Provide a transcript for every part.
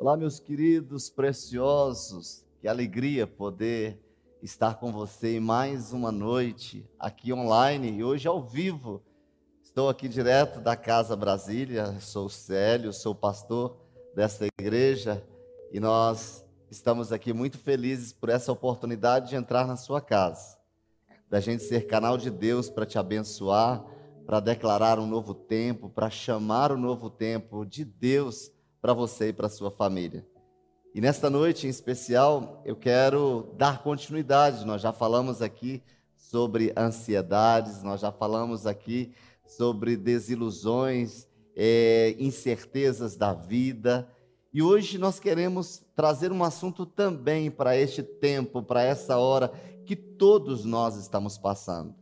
Olá, meus queridos preciosos, que alegria poder estar com você em mais uma noite aqui online e hoje ao vivo. Estou aqui direto da Casa Brasília, sou Célio, sou pastor desta igreja e nós estamos aqui muito felizes por essa oportunidade de entrar na sua casa, da gente ser canal de Deus para te abençoar, para declarar um novo tempo, para chamar o novo tempo de Deus para você e para sua família. E nesta noite em especial, eu quero dar continuidade. Nós já falamos aqui sobre ansiedades, nós já falamos aqui sobre desilusões, é, incertezas da vida. E hoje nós queremos trazer um assunto também para este tempo, para essa hora que todos nós estamos passando.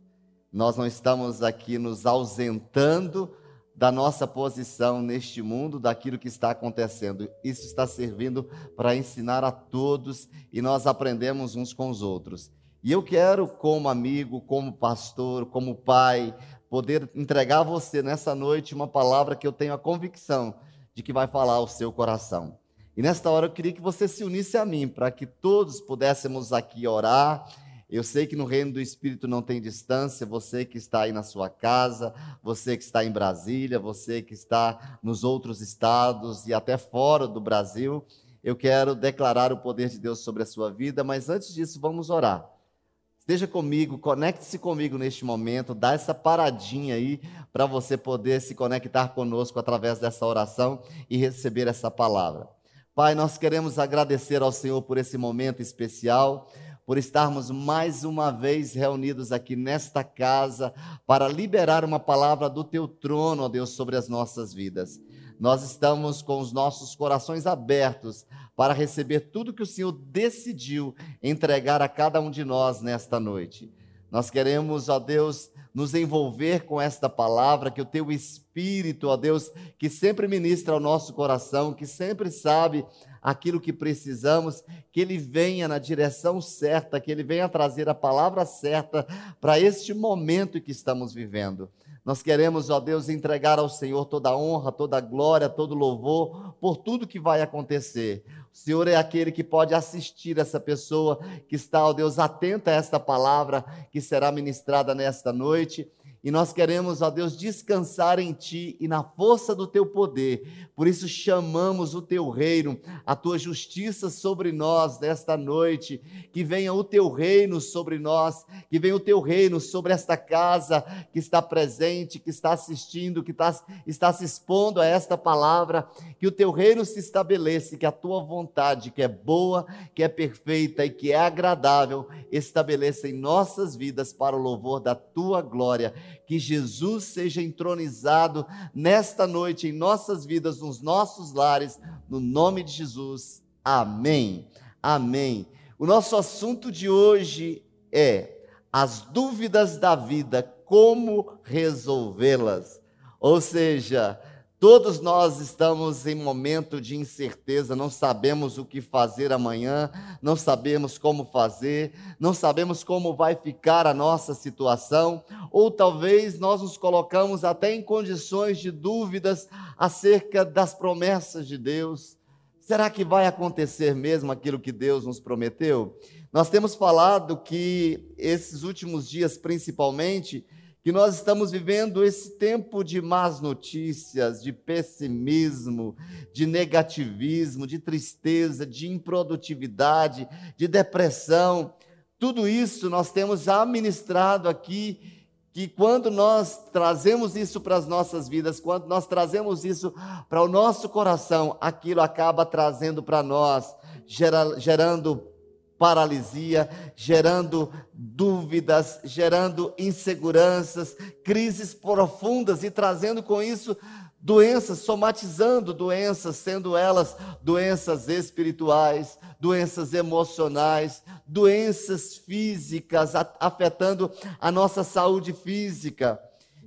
Nós não estamos aqui nos ausentando da nossa posição neste mundo, daquilo que está acontecendo. Isso está servindo para ensinar a todos e nós aprendemos uns com os outros. E eu quero, como amigo, como pastor, como pai, poder entregar a você nessa noite uma palavra que eu tenho a convicção de que vai falar ao seu coração. E nesta hora eu queria que você se unisse a mim, para que todos pudéssemos aqui orar eu sei que no reino do Espírito não tem distância, você que está aí na sua casa, você que está em Brasília, você que está nos outros estados e até fora do Brasil, eu quero declarar o poder de Deus sobre a sua vida, mas antes disso, vamos orar. Esteja comigo, conecte-se comigo neste momento, dá essa paradinha aí para você poder se conectar conosco através dessa oração e receber essa palavra. Pai, nós queremos agradecer ao Senhor por esse momento especial por estarmos mais uma vez reunidos aqui nesta casa para liberar uma palavra do teu trono, ó Deus, sobre as nossas vidas. Nós estamos com os nossos corações abertos para receber tudo que o Senhor decidiu entregar a cada um de nós nesta noite. Nós queremos, ó Deus, nos envolver com esta palavra, que o teu Espírito, ó Deus, que sempre ministra ao nosso coração, que sempre sabe aquilo que precisamos, que Ele venha na direção certa, que Ele venha trazer a palavra certa para este momento que estamos vivendo. Nós queremos, ó Deus, entregar ao Senhor toda a honra, toda a glória, todo o louvor por tudo que vai acontecer. O Senhor é aquele que pode assistir essa pessoa que está, ó Deus, atenta a esta palavra que será ministrada nesta noite e nós queremos, ó Deus, descansar em Ti e na força do Teu poder. Por isso chamamos o Teu reino, a Tua justiça sobre nós nesta noite. Que venha o Teu reino sobre nós, que venha o Teu reino sobre esta casa que está presente, que está assistindo, que está, está se expondo a esta palavra. Que o Teu reino se estabeleça, que a Tua vontade, que é boa, que é perfeita e que é agradável, estabeleça em nossas vidas para o louvor da Tua glória que Jesus seja entronizado nesta noite em nossas vidas, nos nossos lares, no nome de Jesus. Amém. Amém. O nosso assunto de hoje é as dúvidas da vida, como resolvê-las. Ou seja, Todos nós estamos em momento de incerteza, não sabemos o que fazer amanhã, não sabemos como fazer, não sabemos como vai ficar a nossa situação, ou talvez nós nos colocamos até em condições de dúvidas acerca das promessas de Deus. Será que vai acontecer mesmo aquilo que Deus nos prometeu? Nós temos falado que esses últimos dias, principalmente, que nós estamos vivendo esse tempo de más notícias, de pessimismo, de negativismo, de tristeza, de improdutividade, de depressão. Tudo isso nós temos já ministrado aqui que quando nós trazemos isso para as nossas vidas, quando nós trazemos isso para o nosso coração, aquilo acaba trazendo para nós, gerando paralisia, gerando dúvidas, gerando inseguranças, crises profundas e trazendo com isso doenças, somatizando doenças, sendo elas doenças espirituais, doenças emocionais, doenças físicas, afetando a nossa saúde física.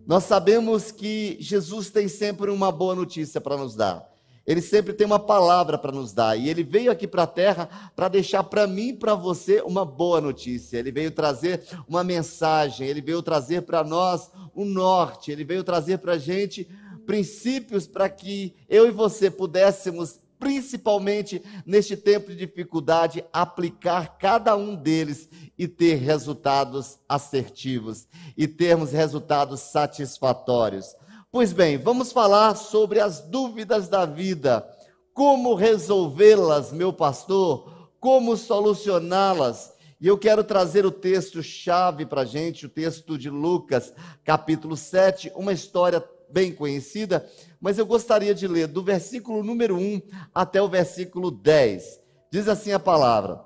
Nós sabemos que Jesus tem sempre uma boa notícia para nos dar. Ele sempre tem uma palavra para nos dar. E ele veio aqui para a terra para deixar para mim e para você uma boa notícia. Ele veio trazer uma mensagem. Ele veio trazer para nós o um norte. Ele veio trazer para a gente princípios para que eu e você pudéssemos principalmente neste tempo de dificuldade, aplicar cada um deles e ter resultados assertivos e termos resultados satisfatórios. Pois bem, vamos falar sobre as dúvidas da vida. Como resolvê-las, meu pastor? Como solucioná-las? E eu quero trazer o texto-chave para a gente, o texto de Lucas, capítulo 7, uma história bem conhecida, mas eu gostaria de ler do versículo número 1 até o versículo 10. Diz assim a palavra: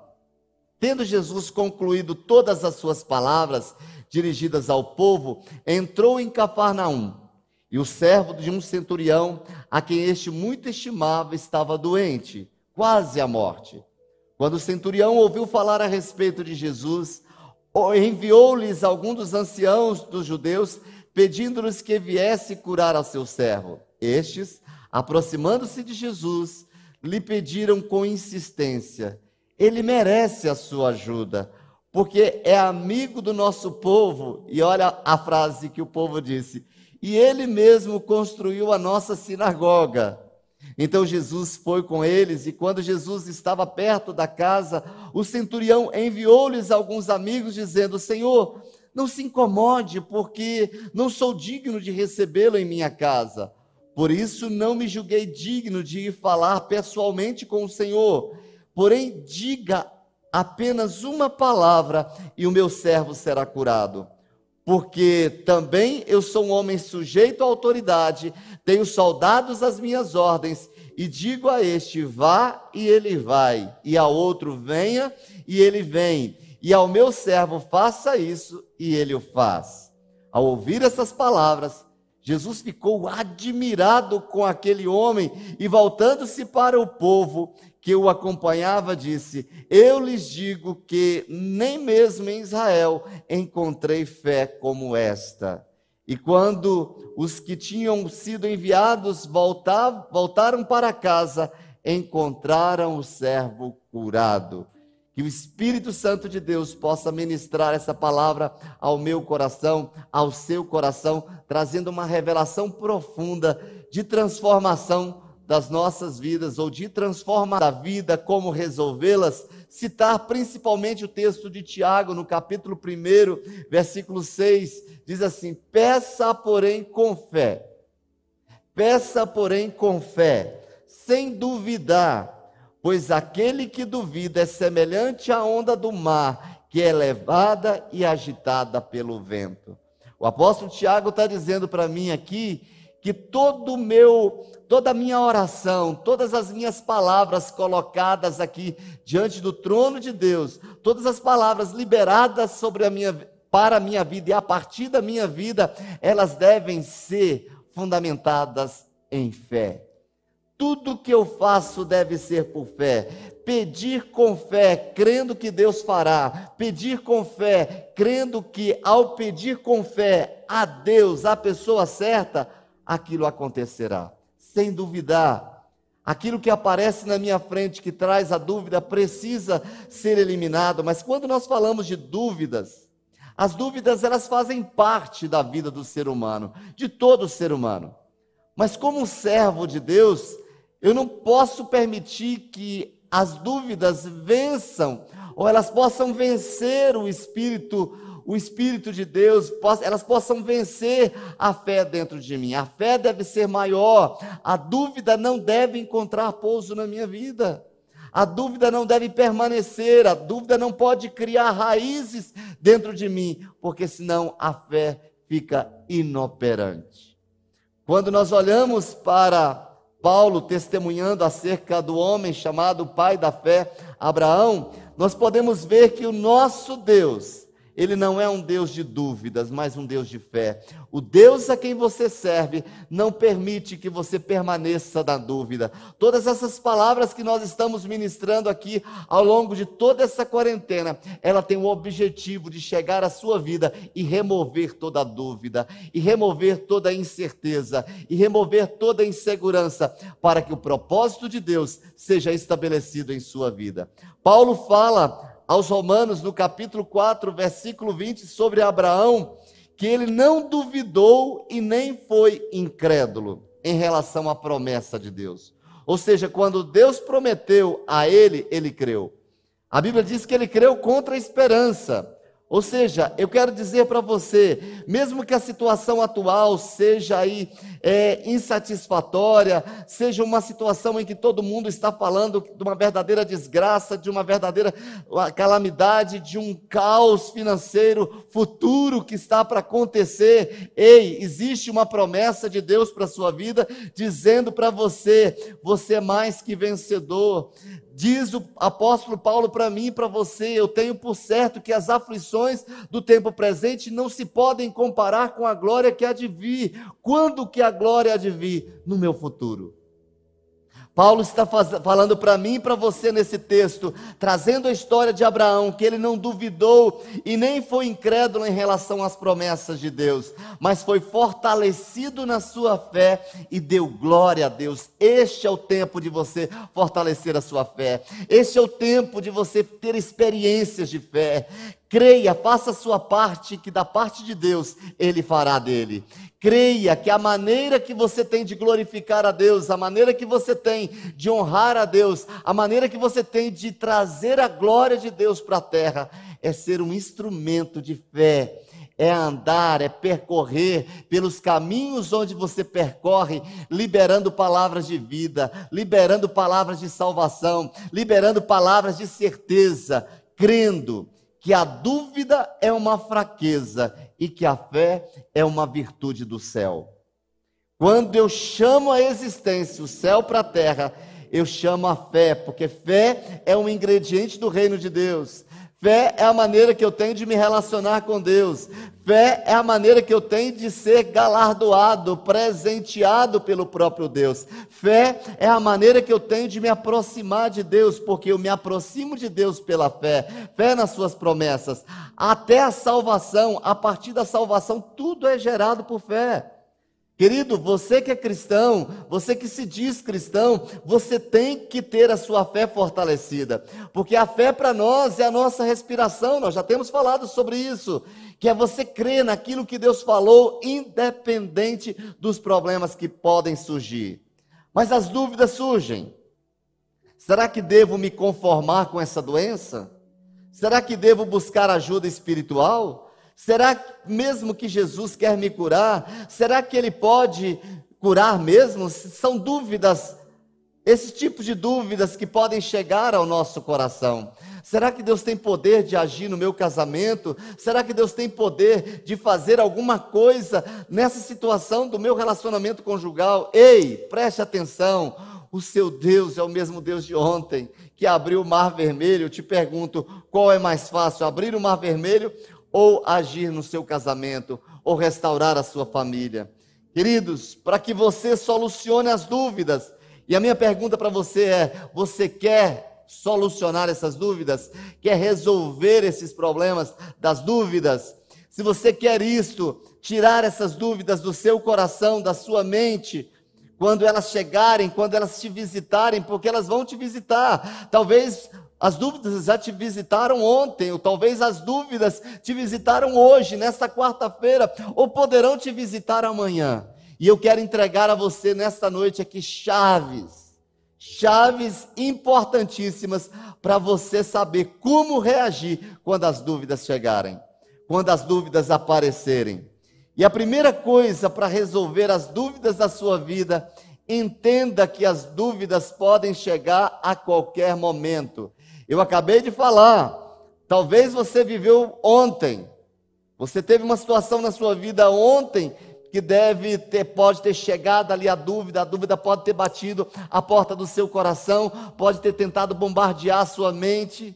Tendo Jesus concluído todas as suas palavras dirigidas ao povo, entrou em Cafarnaum. E o servo de um centurião, a quem este muito estimava, estava doente, quase à morte. Quando o centurião ouviu falar a respeito de Jesus, enviou-lhes algum dos anciãos dos judeus, pedindo-lhes que viesse curar ao seu servo. Estes, aproximando-se de Jesus, lhe pediram com insistência: Ele merece a sua ajuda, porque é amigo do nosso povo. E olha a frase que o povo disse: E ele mesmo construiu a nossa sinagoga. Então Jesus foi com eles, e quando Jesus estava perto da casa, o centurião enviou-lhes alguns amigos, dizendo: Senhor, não se incomode, porque não sou digno de recebê-lo em minha casa. Por isso não me julguei digno de ir falar pessoalmente com o Senhor. Porém, diga apenas uma palavra e o meu servo será curado porque também eu sou um homem sujeito à autoridade, tenho soldados às minhas ordens, e digo a este: vá, e ele vai, e a outro: venha, e ele vem, e ao meu servo: faça isso, e ele o faz. Ao ouvir essas palavras, Jesus ficou admirado com aquele homem e, voltando-se para o povo, que o acompanhava disse: Eu lhes digo que nem mesmo em Israel encontrei fé como esta. E quando os que tinham sido enviados voltar, voltaram para casa, encontraram o servo curado. Que o Espírito Santo de Deus possa ministrar essa palavra ao meu coração, ao seu coração, trazendo uma revelação profunda de transformação das nossas vidas ou de transformar a vida, como resolvê-las, citar principalmente o texto de Tiago, no capítulo 1, versículo 6, diz assim: Peça, porém, com fé. Peça, porém, com fé, sem duvidar, pois aquele que duvida é semelhante à onda do mar, que é levada e agitada pelo vento. O apóstolo Tiago está dizendo para mim aqui que todo meu, toda a minha oração, todas as minhas palavras colocadas aqui diante do trono de Deus, todas as palavras liberadas sobre a minha para a minha vida e a partir da minha vida, elas devem ser fundamentadas em fé. Tudo que eu faço deve ser por fé. Pedir com fé, crendo que Deus fará. Pedir com fé, crendo que ao pedir com fé a Deus, a pessoa certa, aquilo acontecerá. Sem duvidar, aquilo que aparece na minha frente que traz a dúvida precisa ser eliminado, mas quando nós falamos de dúvidas, as dúvidas elas fazem parte da vida do ser humano, de todo ser humano. Mas como um servo de Deus, eu não posso permitir que as dúvidas vençam ou elas possam vencer o espírito o Espírito de Deus, elas possam vencer a fé dentro de mim. A fé deve ser maior, a dúvida não deve encontrar pouso na minha vida. A dúvida não deve permanecer, a dúvida não pode criar raízes dentro de mim, porque senão a fé fica inoperante. Quando nós olhamos para Paulo testemunhando acerca do homem chamado pai da fé, Abraão, nós podemos ver que o nosso Deus, ele não é um Deus de dúvidas, mas um Deus de fé. O Deus a quem você serve não permite que você permaneça na dúvida. Todas essas palavras que nós estamos ministrando aqui ao longo de toda essa quarentena, ela tem o objetivo de chegar à sua vida e remover toda a dúvida, e remover toda incerteza, e remover toda insegurança, para que o propósito de Deus seja estabelecido em sua vida. Paulo fala aos Romanos, no capítulo 4, versículo 20, sobre Abraão, que ele não duvidou e nem foi incrédulo em relação à promessa de Deus. Ou seja, quando Deus prometeu a ele, ele creu. A Bíblia diz que ele creu contra a esperança. Ou seja, eu quero dizer para você, mesmo que a situação atual seja aí é, insatisfatória, seja uma situação em que todo mundo está falando de uma verdadeira desgraça, de uma verdadeira calamidade, de um caos financeiro futuro que está para acontecer, ei, existe uma promessa de Deus para a sua vida, dizendo para você: você é mais que vencedor. Diz o apóstolo Paulo para mim e para você: eu tenho por certo que as aflições do tempo presente não se podem comparar com a glória que há de vir. Quando que a glória há de vir? No meu futuro. Paulo está falando para mim e para você nesse texto, trazendo a história de Abraão, que ele não duvidou e nem foi incrédulo em relação às promessas de Deus, mas foi fortalecido na sua fé e deu glória a Deus. Este é o tempo de você fortalecer a sua fé, este é o tempo de você ter experiências de fé. Creia, faça a sua parte, que da parte de Deus Ele fará dele. Creia que a maneira que você tem de glorificar a Deus, a maneira que você tem de honrar a Deus, a maneira que você tem de trazer a glória de Deus para a terra, é ser um instrumento de fé, é andar, é percorrer pelos caminhos onde você percorre, liberando palavras de vida, liberando palavras de salvação, liberando palavras de certeza, crendo que a dúvida é uma fraqueza e que a fé é uma virtude do céu. Quando eu chamo a existência, o céu para a terra, eu chamo a fé, porque fé é um ingrediente do reino de Deus. Fé é a maneira que eu tenho de me relacionar com Deus. Fé é a maneira que eu tenho de ser galardoado, presenteado pelo próprio Deus. Fé é a maneira que eu tenho de me aproximar de Deus, porque eu me aproximo de Deus pela fé. Fé nas suas promessas. Até a salvação, a partir da salvação, tudo é gerado por fé. Querido, você que é cristão, você que se diz cristão, você tem que ter a sua fé fortalecida, porque a fé para nós é a nossa respiração, nós já temos falado sobre isso, que é você crer naquilo que Deus falou, independente dos problemas que podem surgir. Mas as dúvidas surgem. Será que devo me conformar com essa doença? Será que devo buscar ajuda espiritual? Será mesmo que Jesus quer me curar? Será que ele pode curar mesmo? São dúvidas, esse tipo de dúvidas que podem chegar ao nosso coração. Será que Deus tem poder de agir no meu casamento? Será que Deus tem poder de fazer alguma coisa nessa situação do meu relacionamento conjugal? Ei, preste atenção. O seu Deus é o mesmo Deus de ontem, que abriu o mar vermelho. Eu te pergunto, qual é mais fácil, abrir o mar vermelho ou agir no seu casamento, ou restaurar a sua família. Queridos, para que você solucione as dúvidas, e a minha pergunta para você é: você quer solucionar essas dúvidas? Quer resolver esses problemas das dúvidas? Se você quer isto, tirar essas dúvidas do seu coração, da sua mente, quando elas chegarem, quando elas te visitarem, porque elas vão te visitar. Talvez as dúvidas já te visitaram ontem, ou talvez as dúvidas te visitaram hoje, nesta quarta-feira, ou poderão te visitar amanhã. E eu quero entregar a você nesta noite aqui chaves, chaves importantíssimas para você saber como reagir quando as dúvidas chegarem, quando as dúvidas aparecerem. E a primeira coisa para resolver as dúvidas da sua vida, entenda que as dúvidas podem chegar a qualquer momento. Eu acabei de falar, talvez você viveu ontem, você teve uma situação na sua vida ontem que deve ter, pode ter chegado ali a dúvida, a dúvida pode ter batido a porta do seu coração, pode ter tentado bombardear a sua mente.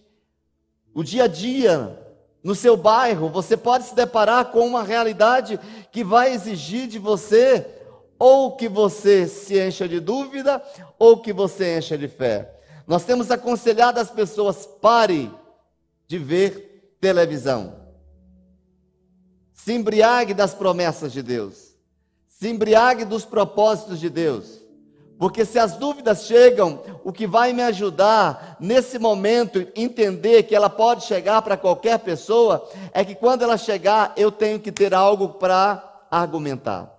O dia a dia, no seu bairro, você pode se deparar com uma realidade que vai exigir de você ou que você se encha de dúvida ou que você encha de fé. Nós temos aconselhado as pessoas: pare de ver televisão. Se embriague das promessas de Deus. Se embriague dos propósitos de Deus. Porque se as dúvidas chegam, o que vai me ajudar nesse momento entender que ela pode chegar para qualquer pessoa é que quando ela chegar, eu tenho que ter algo para argumentar.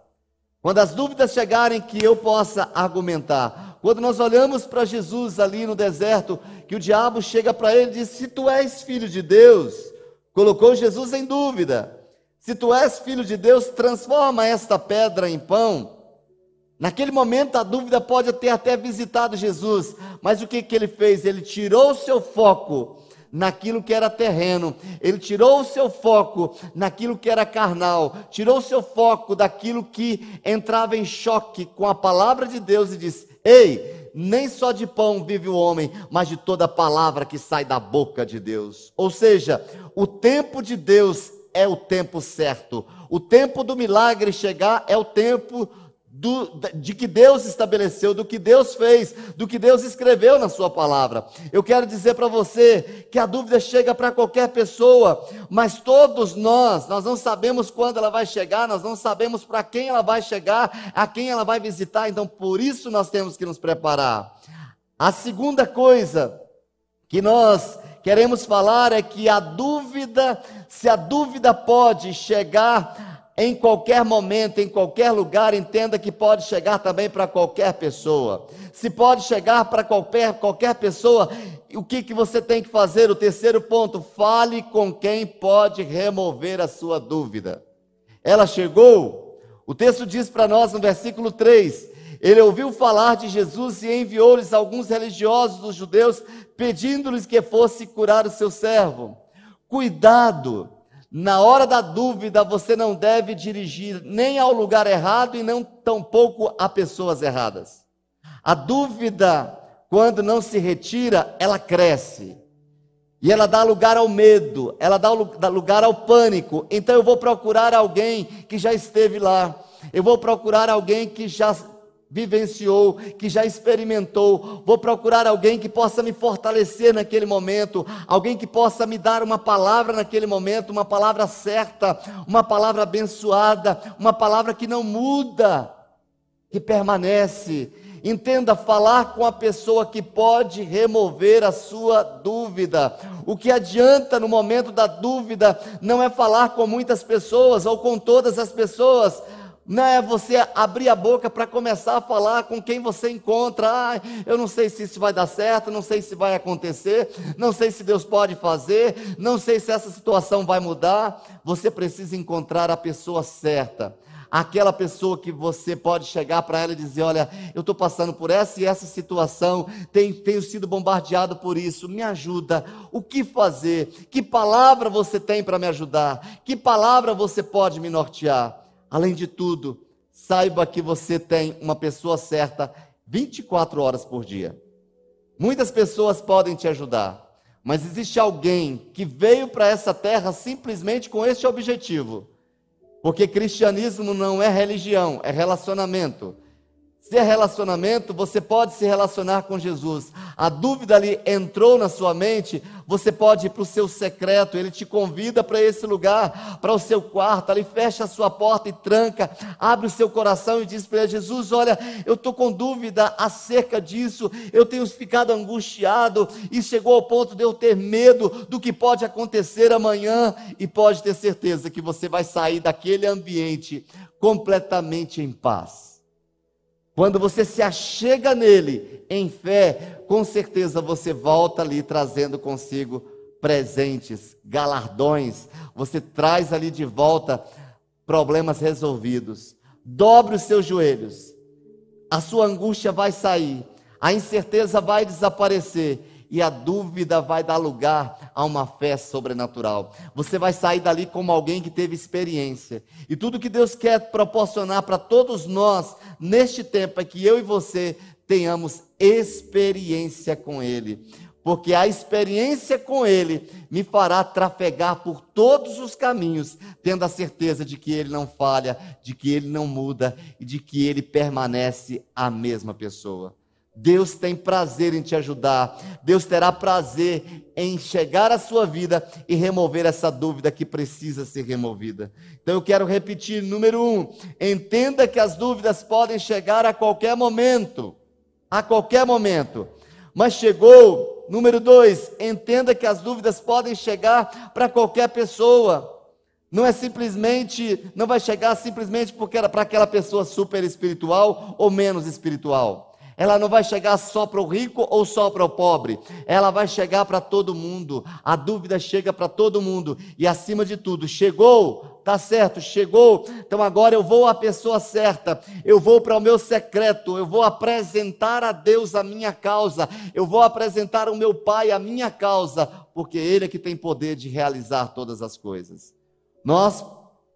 Quando as dúvidas chegarem, que eu possa argumentar. Quando nós olhamos para Jesus ali no deserto, que o diabo chega para ele e diz: Se tu és filho de Deus, colocou Jesus em dúvida. Se tu és filho de Deus, transforma esta pedra em pão. Naquele momento a dúvida pode ter até visitado Jesus, mas o que, que ele fez? Ele tirou o seu foco naquilo que era terreno, ele tirou o seu foco naquilo que era carnal, tirou o seu foco daquilo que entrava em choque com a palavra de Deus e disse: Ei, nem só de pão vive o homem, mas de toda palavra que sai da boca de Deus. Ou seja, o tempo de Deus é o tempo certo. O tempo do milagre chegar é o tempo do, de que Deus estabeleceu, do que Deus fez, do que Deus escreveu na Sua palavra. Eu quero dizer para você que a dúvida chega para qualquer pessoa, mas todos nós, nós não sabemos quando ela vai chegar, nós não sabemos para quem ela vai chegar, a quem ela vai visitar, então por isso nós temos que nos preparar. A segunda coisa que nós queremos falar é que a dúvida, se a dúvida pode chegar em qualquer momento, em qualquer lugar, entenda que pode chegar também para qualquer pessoa. Se pode chegar para qualquer, qualquer pessoa, o que, que você tem que fazer? O terceiro ponto, fale com quem pode remover a sua dúvida. Ela chegou, o texto diz para nós no versículo 3: ele ouviu falar de Jesus e enviou-lhes alguns religiosos dos judeus, pedindo-lhes que fosse curar o seu servo. Cuidado! Na hora da dúvida, você não deve dirigir nem ao lugar errado e não tampouco a pessoas erradas. A dúvida, quando não se retira, ela cresce. E ela dá lugar ao medo, ela dá lugar ao pânico. Então eu vou procurar alguém que já esteve lá. Eu vou procurar alguém que já vivenciou, que já experimentou. Vou procurar alguém que possa me fortalecer naquele momento, alguém que possa me dar uma palavra naquele momento, uma palavra certa, uma palavra abençoada, uma palavra que não muda, que permanece. Entenda falar com a pessoa que pode remover a sua dúvida. O que adianta no momento da dúvida não é falar com muitas pessoas ou com todas as pessoas, não é você abrir a boca para começar a falar com quem você encontra. Ah, eu não sei se isso vai dar certo, não sei se vai acontecer, não sei se Deus pode fazer, não sei se essa situação vai mudar. Você precisa encontrar a pessoa certa. Aquela pessoa que você pode chegar para ela e dizer: Olha, eu estou passando por essa e essa situação, tenho, tenho sido bombardeado por isso, me ajuda. O que fazer? Que palavra você tem para me ajudar? Que palavra você pode me nortear? Além de tudo, saiba que você tem uma pessoa certa 24 horas por dia. Muitas pessoas podem te ajudar, mas existe alguém que veio para essa terra simplesmente com este objetivo. Porque cristianismo não é religião, é relacionamento. Se é relacionamento, você pode se relacionar com Jesus. A dúvida ali entrou na sua mente, você pode ir para o seu secreto, ele te convida para esse lugar, para o seu quarto, ali fecha a sua porta e tranca, abre o seu coração e diz para Jesus, olha, eu estou com dúvida acerca disso, eu tenho ficado angustiado e chegou ao ponto de eu ter medo do que pode acontecer amanhã, e pode ter certeza que você vai sair daquele ambiente completamente em paz. Quando você se achega nele em fé, com certeza você volta ali trazendo consigo presentes, galardões, você traz ali de volta problemas resolvidos. Dobre os seus joelhos, a sua angústia vai sair, a incerteza vai desaparecer e a dúvida vai dar lugar a uma fé sobrenatural. Você vai sair dali como alguém que teve experiência. E tudo que Deus quer proporcionar para todos nós neste tempo é que eu e você tenhamos experiência com Ele. Porque a experiência com Ele me fará trafegar por todos os caminhos, tendo a certeza de que Ele não falha, de que Ele não muda e de que Ele permanece a mesma pessoa. Deus tem prazer em te ajudar. Deus terá prazer em chegar à sua vida e remover essa dúvida que precisa ser removida. Então eu quero repetir: número um, entenda que as dúvidas podem chegar a qualquer momento. A qualquer momento. Mas chegou, número dois, entenda que as dúvidas podem chegar para qualquer pessoa. Não é simplesmente, não vai chegar simplesmente porque era para aquela pessoa super espiritual ou menos espiritual ela não vai chegar só para o rico ou só para o pobre, ela vai chegar para todo mundo. A dúvida chega para todo mundo e acima de tudo, chegou, tá certo, chegou. Então agora eu vou à pessoa certa, eu vou para o meu secreto, eu vou apresentar a Deus a minha causa, eu vou apresentar ao meu Pai a minha causa, porque Ele é que tem poder de realizar todas as coisas. Nós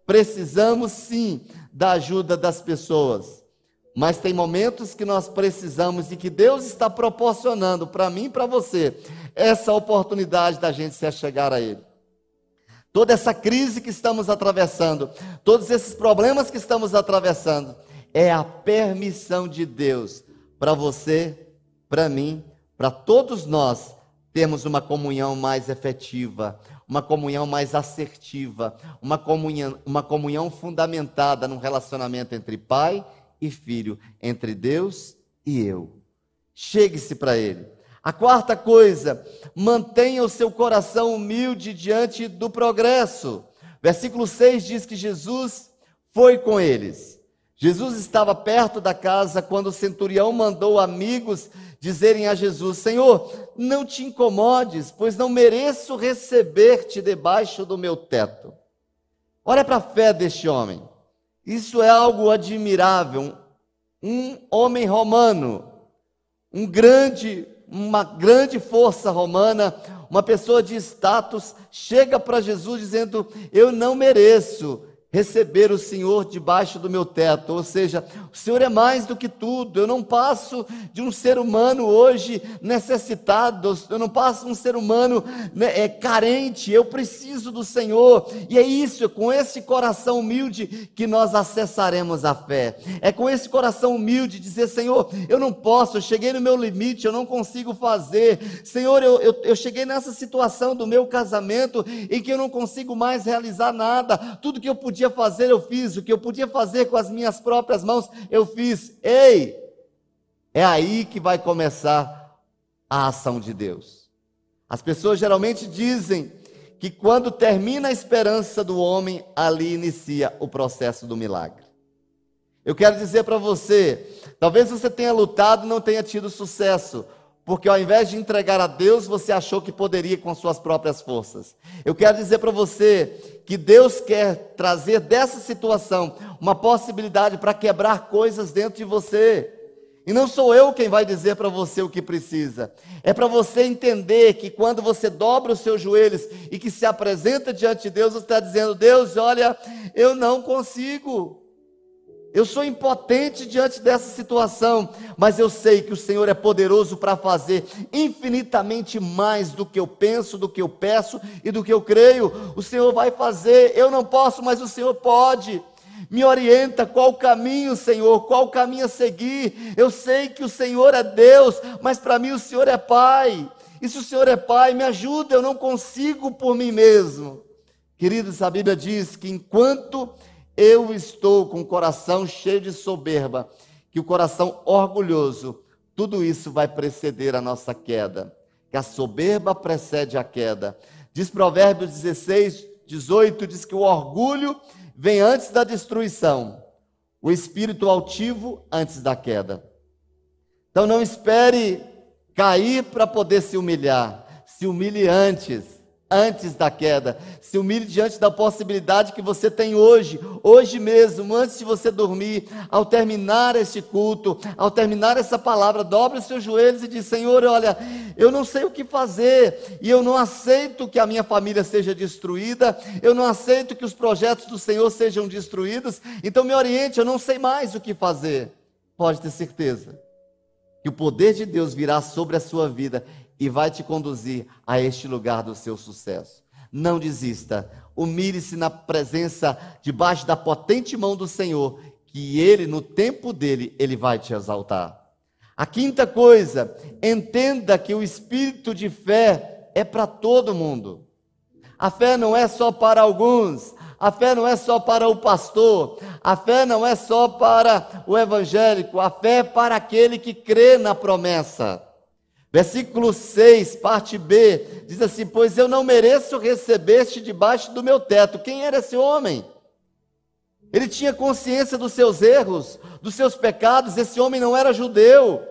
precisamos sim da ajuda das pessoas. Mas tem momentos que nós precisamos e que Deus está proporcionando para mim e para você essa oportunidade da gente se chegar a Ele. Toda essa crise que estamos atravessando, todos esses problemas que estamos atravessando, é a permissão de Deus para você, para mim, para todos nós termos uma comunhão mais efetiva, uma comunhão mais assertiva, uma comunhão, uma comunhão fundamentada num relacionamento entre pai e filho, entre Deus e eu. Chegue-se para Ele. A quarta coisa, mantenha o seu coração humilde diante do progresso. Versículo 6 diz que Jesus foi com eles. Jesus estava perto da casa quando o centurião mandou amigos dizerem a Jesus: Senhor, não te incomodes, pois não mereço receber-te debaixo do meu teto. Olha para a fé deste homem. Isso é algo admirável. Um homem romano, um grande, uma grande força romana, uma pessoa de status, chega para Jesus dizendo: Eu não mereço receber o Senhor debaixo do meu teto, ou seja, o Senhor é mais do que tudo. Eu não passo de um ser humano hoje necessitado, eu não passo de um ser humano né, é, carente, eu preciso do Senhor, e é isso, é com esse coração humilde que nós acessaremos a fé. É com esse coração humilde dizer: Senhor, eu não posso, eu cheguei no meu limite, eu não consigo fazer. Senhor, eu, eu, eu cheguei nessa situação do meu casamento em que eu não consigo mais realizar nada, tudo que eu podia podia fazer, eu fiz. O que eu podia fazer com as minhas próprias mãos, eu fiz. Ei! É aí que vai começar a ação de Deus. As pessoas geralmente dizem que quando termina a esperança do homem, ali inicia o processo do milagre. Eu quero dizer para você, talvez você tenha lutado e não tenha tido sucesso, porque ao invés de entregar a Deus, você achou que poderia com suas próprias forças. Eu quero dizer para você que Deus quer trazer dessa situação uma possibilidade para quebrar coisas dentro de você. E não sou eu quem vai dizer para você o que precisa. É para você entender que quando você dobra os seus joelhos e que se apresenta diante de Deus, você está dizendo: Deus, olha, eu não consigo. Eu sou impotente diante dessa situação, mas eu sei que o Senhor é poderoso para fazer infinitamente mais do que eu penso, do que eu peço e do que eu creio. O Senhor vai fazer, eu não posso, mas o Senhor pode. Me orienta qual caminho, Senhor, qual caminho a seguir. Eu sei que o Senhor é Deus, mas para mim o Senhor é Pai. E se o Senhor é Pai, me ajuda, eu não consigo por mim mesmo. Queridos, a Bíblia diz que enquanto eu estou com o coração cheio de soberba, que o coração orgulhoso, tudo isso vai preceder a nossa queda. Que a soberba precede a queda. Diz Provérbios 16, 18, diz que o orgulho vem antes da destruição, o espírito altivo antes da queda. Então não espere cair para poder se humilhar, se humilhe antes antes da queda. Se humilhe diante da possibilidade que você tem hoje, hoje mesmo, antes de você dormir, ao terminar este culto, ao terminar essa palavra, dobre os seus joelhos e diz: Senhor, olha, eu não sei o que fazer, e eu não aceito que a minha família seja destruída, eu não aceito que os projetos do Senhor sejam destruídos, então me oriente, eu não sei mais o que fazer. Pode ter certeza que o poder de Deus virá sobre a sua vida e vai te conduzir a este lugar do seu sucesso. Não desista. Humilhe-se na presença, debaixo da potente mão do Senhor, que Ele, no tempo dele, Ele vai te exaltar. A quinta coisa, entenda que o espírito de fé é para todo mundo. A fé não é só para alguns, a fé não é só para o pastor, a fé não é só para o evangélico, a fé é para aquele que crê na promessa. Versículo 6, parte B, diz assim: Pois eu não mereço receber-te debaixo do meu teto. Quem era esse homem? Ele tinha consciência dos seus erros, dos seus pecados. Esse homem não era judeu.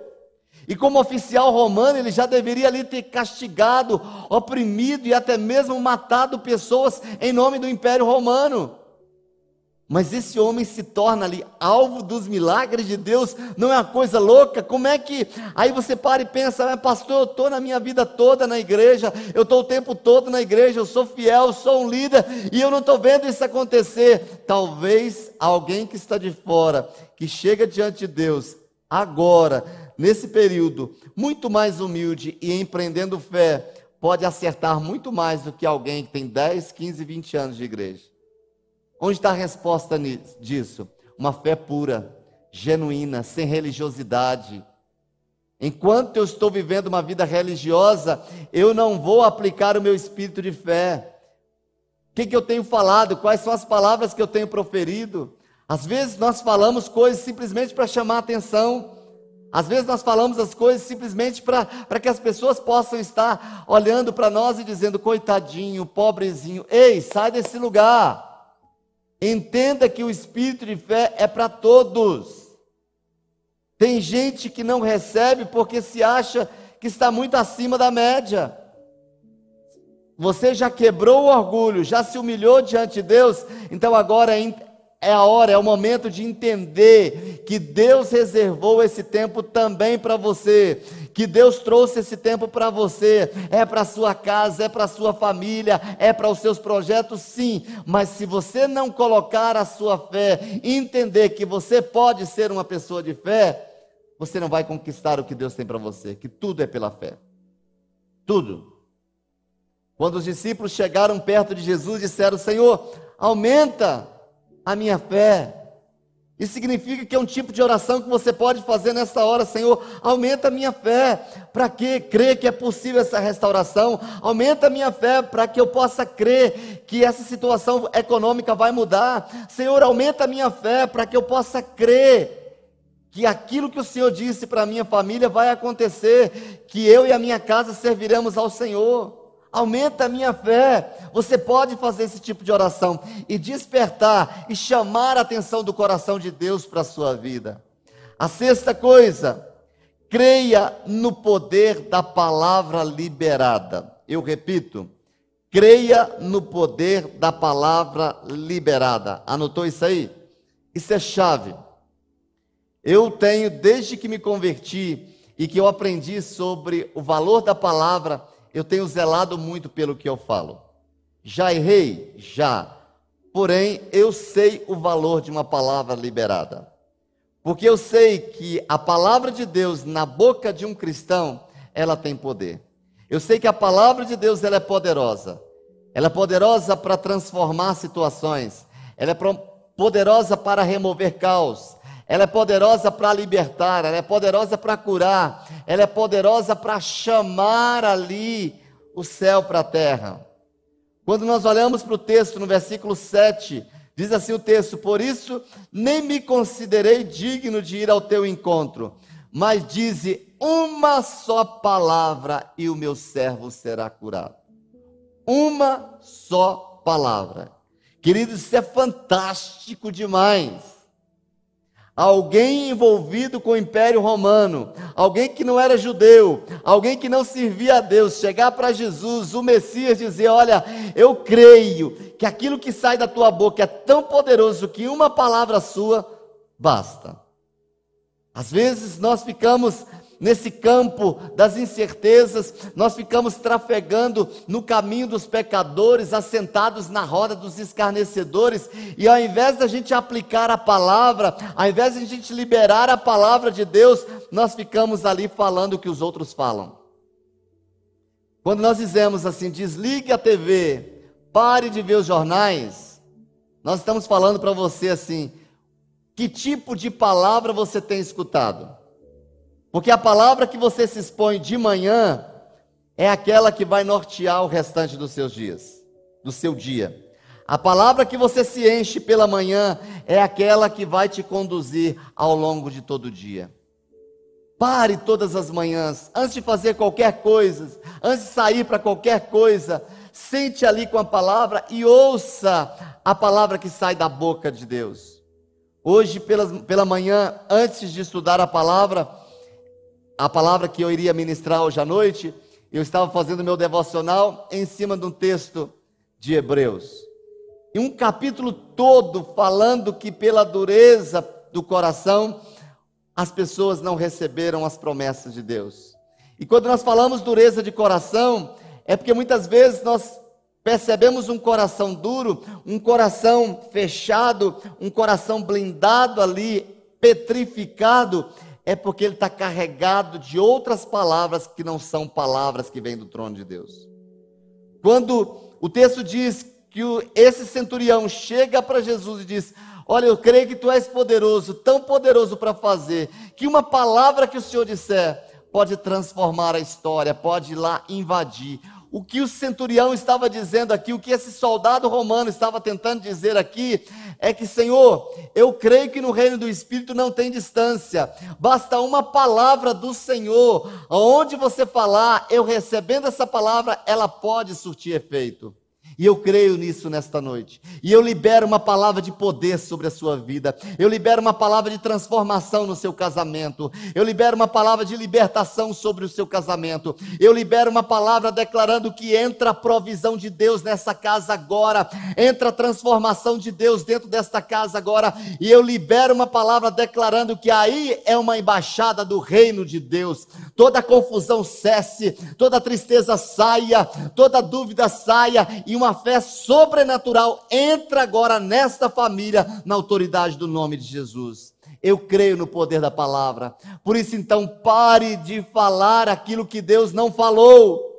E como oficial romano, ele já deveria ali ter castigado, oprimido e até mesmo matado pessoas em nome do Império Romano. Mas esse homem se torna ali alvo dos milagres de Deus, não é uma coisa louca? Como é que. Aí você para e pensa, mas pastor, eu estou na minha vida toda na igreja, eu estou o tempo todo na igreja, eu sou fiel, sou um líder, e eu não estou vendo isso acontecer. Talvez alguém que está de fora, que chega diante de Deus, agora, nesse período, muito mais humilde e empreendendo fé, pode acertar muito mais do que alguém que tem 10, 15, 20 anos de igreja. Onde está a resposta disso? Uma fé pura, genuína, sem religiosidade. Enquanto eu estou vivendo uma vida religiosa, eu não vou aplicar o meu espírito de fé. O que, que eu tenho falado? Quais são as palavras que eu tenho proferido? Às vezes nós falamos coisas simplesmente para chamar atenção. Às vezes nós falamos as coisas simplesmente para que as pessoas possam estar olhando para nós e dizendo: coitadinho, pobrezinho, ei, sai desse lugar. Entenda que o espírito de fé é para todos. Tem gente que não recebe porque se acha que está muito acima da média. Você já quebrou o orgulho, já se humilhou diante de Deus, então agora é, é a hora, é o momento de entender que Deus reservou esse tempo também para você que Deus trouxe esse tempo para você, é para sua casa, é para sua família, é para os seus projetos, sim, mas se você não colocar a sua fé, entender que você pode ser uma pessoa de fé, você não vai conquistar o que Deus tem para você, que tudo é pela fé. Tudo. Quando os discípulos chegaram perto de Jesus, disseram: Senhor, aumenta a minha fé. Isso significa que é um tipo de oração que você pode fazer nessa hora, Senhor. Aumenta a minha fé para que crer que é possível essa restauração. Aumenta a minha fé para que eu possa crer que essa situação econômica vai mudar. Senhor, aumenta a minha fé para que eu possa crer que aquilo que o Senhor disse para minha família vai acontecer, que eu e a minha casa serviremos ao Senhor aumenta a minha fé. Você pode fazer esse tipo de oração e despertar e chamar a atenção do coração de Deus para a sua vida. A sexta coisa, creia no poder da palavra liberada. Eu repito, creia no poder da palavra liberada. Anotou isso aí? Isso é chave. Eu tenho, desde que me converti e que eu aprendi sobre o valor da palavra, eu tenho zelado muito pelo que eu falo. Já errei? Já. Porém, eu sei o valor de uma palavra liberada. Porque eu sei que a palavra de Deus na boca de um cristão, ela tem poder. Eu sei que a palavra de Deus ela é poderosa. Ela é poderosa para transformar situações. Ela é poderosa para remover caos. Ela é poderosa para libertar, ela é poderosa para curar, ela é poderosa para chamar ali o céu para a terra. Quando nós olhamos para o texto no versículo 7, diz assim o texto: Por isso nem me considerei digno de ir ao teu encontro, mas dize uma só palavra e o meu servo será curado. Uma só palavra. Queridos, isso é fantástico demais alguém envolvido com o Império Romano, alguém que não era judeu, alguém que não servia a Deus, chegar para Jesus, o Messias, dizer: Olha, eu creio que aquilo que sai da tua boca é tão poderoso que uma palavra sua basta. Às vezes nós ficamos nesse campo das incertezas, nós ficamos trafegando no caminho dos pecadores, assentados na roda dos escarnecedores, e ao invés da gente aplicar a palavra, ao invés de a gente liberar a palavra de Deus, nós ficamos ali falando o que os outros falam. Quando nós dizemos assim, desligue a TV, pare de ver os jornais, nós estamos falando para você assim, que tipo de palavra você tem escutado? Porque a palavra que você se expõe de manhã é aquela que vai nortear o restante dos seus dias, do seu dia. A palavra que você se enche pela manhã é aquela que vai te conduzir ao longo de todo o dia. Pare todas as manhãs, antes de fazer qualquer coisa, antes de sair para qualquer coisa, sente ali com a palavra e ouça a palavra que sai da boca de Deus. Hoje, pela, pela manhã, antes de estudar a palavra, a palavra que eu iria ministrar hoje à noite, eu estava fazendo meu devocional em cima de um texto de Hebreus. E um capítulo todo falando que pela dureza do coração as pessoas não receberam as promessas de Deus. E quando nós falamos dureza de coração, é porque muitas vezes nós percebemos um coração duro, um coração fechado, um coração blindado ali, petrificado, é porque ele está carregado de outras palavras que não são palavras que vêm do trono de Deus. Quando o texto diz que esse centurião chega para Jesus e diz: Olha, eu creio que tu és poderoso, tão poderoso para fazer, que uma palavra que o Senhor disser pode transformar a história, pode ir lá invadir. O que o centurião estava dizendo aqui, o que esse soldado romano estava tentando dizer aqui, é que, Senhor, eu creio que no reino do Espírito não tem distância, basta uma palavra do Senhor, aonde você falar, eu recebendo essa palavra, ela pode surtir efeito. E eu creio nisso nesta noite. E eu libero uma palavra de poder sobre a sua vida. Eu libero uma palavra de transformação no seu casamento. Eu libero uma palavra de libertação sobre o seu casamento. Eu libero uma palavra declarando que entra a provisão de Deus nessa casa agora. Entra a transformação de Deus dentro desta casa agora. E eu libero uma palavra declarando que aí é uma embaixada do reino de Deus. Toda confusão cesse, toda tristeza saia, toda dúvida saia e uma fé sobrenatural entra agora nesta família, na autoridade do nome de Jesus. Eu creio no poder da palavra. Por isso, então, pare de falar aquilo que Deus não falou.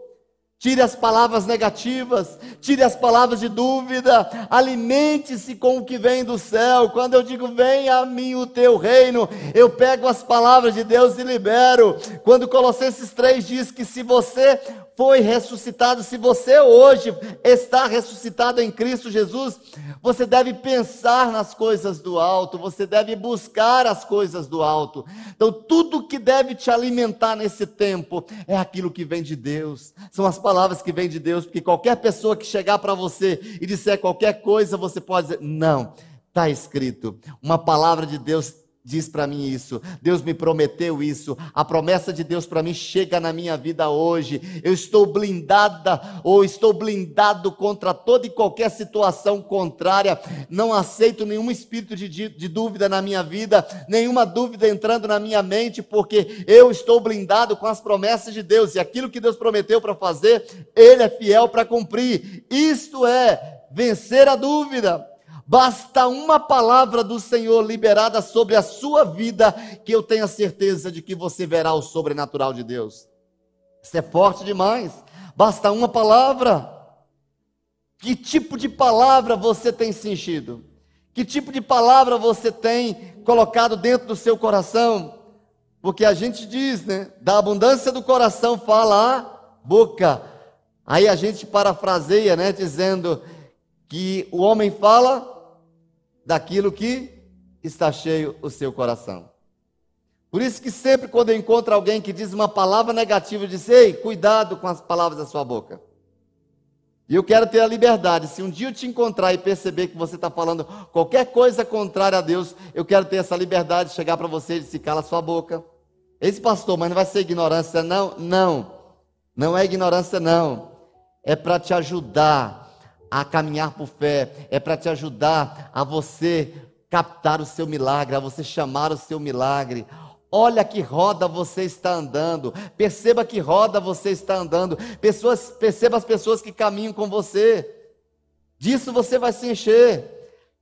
Tire as palavras negativas, tire as palavras de dúvida, alimente-se com o que vem do céu. Quando eu digo venha a mim o teu reino, eu pego as palavras de Deus e libero. Quando Colossenses 3 diz que se você foi ressuscitado, se você hoje está ressuscitado em Cristo Jesus, você deve pensar nas coisas do alto, você deve buscar as coisas do alto. Então, tudo que deve te alimentar nesse tempo é aquilo que vem de Deus, são as palavras que vêm de Deus, porque qualquer pessoa que chegar para você e disser qualquer coisa, você pode dizer: não, está escrito, uma palavra de Deus diz para mim isso. Deus me prometeu isso. A promessa de Deus para mim chega na minha vida hoje. Eu estou blindada ou estou blindado contra toda e qualquer situação contrária. Não aceito nenhum espírito de, de, dúvida na minha vida, nenhuma dúvida entrando na minha mente, porque eu estou blindado com as promessas de Deus e aquilo que Deus prometeu para fazer, Ele é fiel para cumprir. Isto é vencer a dúvida. Basta uma palavra do Senhor liberada sobre a sua vida, que eu tenha certeza de que você verá o sobrenatural de Deus. Isso é forte demais. Basta uma palavra. Que tipo de palavra você tem sentido? Que tipo de palavra você tem colocado dentro do seu coração? Porque a gente diz, né? Da abundância do coração fala a boca. Aí a gente parafraseia, né? Dizendo que o homem fala daquilo que está cheio o seu coração. Por isso que sempre quando eu encontro alguém que diz uma palavra negativa, eu digo, ei, cuidado com as palavras da sua boca. E eu quero ter a liberdade, se um dia eu te encontrar e perceber que você está falando qualquer coisa contrária a Deus, eu quero ter essa liberdade de chegar para você e dizer, cala a sua boca. Esse pastor, mas não vai ser ignorância não? Não, não é ignorância não. É para te ajudar a caminhar por fé, é para te ajudar a você captar o seu milagre, a você chamar o seu milagre. Olha que roda você está andando. Perceba que roda você está andando. Pessoas, perceba as pessoas que caminham com você. Disso você vai se encher.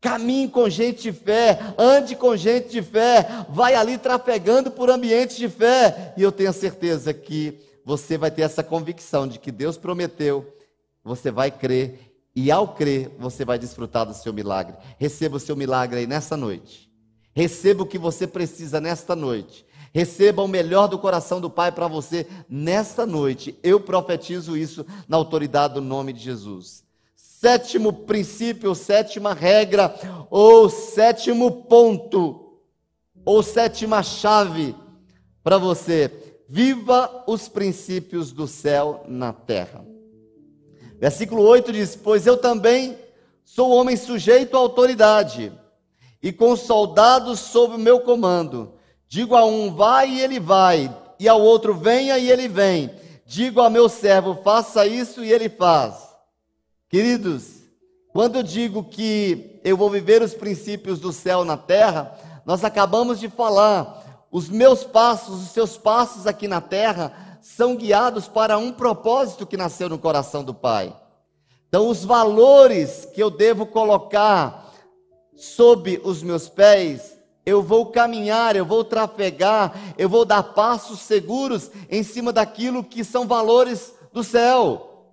Caminhe com gente de fé, ande com gente de fé, vai ali trafegando por ambientes de fé. E eu tenho certeza que você vai ter essa convicção de que Deus prometeu, você vai crer e ao crer, você vai desfrutar do seu milagre. Receba o seu milagre aí nessa noite. Receba o que você precisa nesta noite. Receba o melhor do coração do Pai para você nesta noite. Eu profetizo isso na autoridade do nome de Jesus. Sétimo princípio, sétima regra, ou sétimo ponto, ou sétima chave para você. Viva os princípios do céu na terra. Versículo 8 diz: Pois eu também sou homem sujeito à autoridade, e com soldados sob o meu comando. Digo a um, vai e ele vai, e ao outro venha e ele vem. Digo ao meu servo, faça isso e ele faz. Queridos, quando eu digo que eu vou viver os princípios do céu na terra, nós acabamos de falar, os meus passos, os seus passos aqui na terra são guiados para um propósito que nasceu no coração do Pai. Então, os valores que eu devo colocar sob os meus pés, eu vou caminhar, eu vou trafegar, eu vou dar passos seguros em cima daquilo que são valores do céu.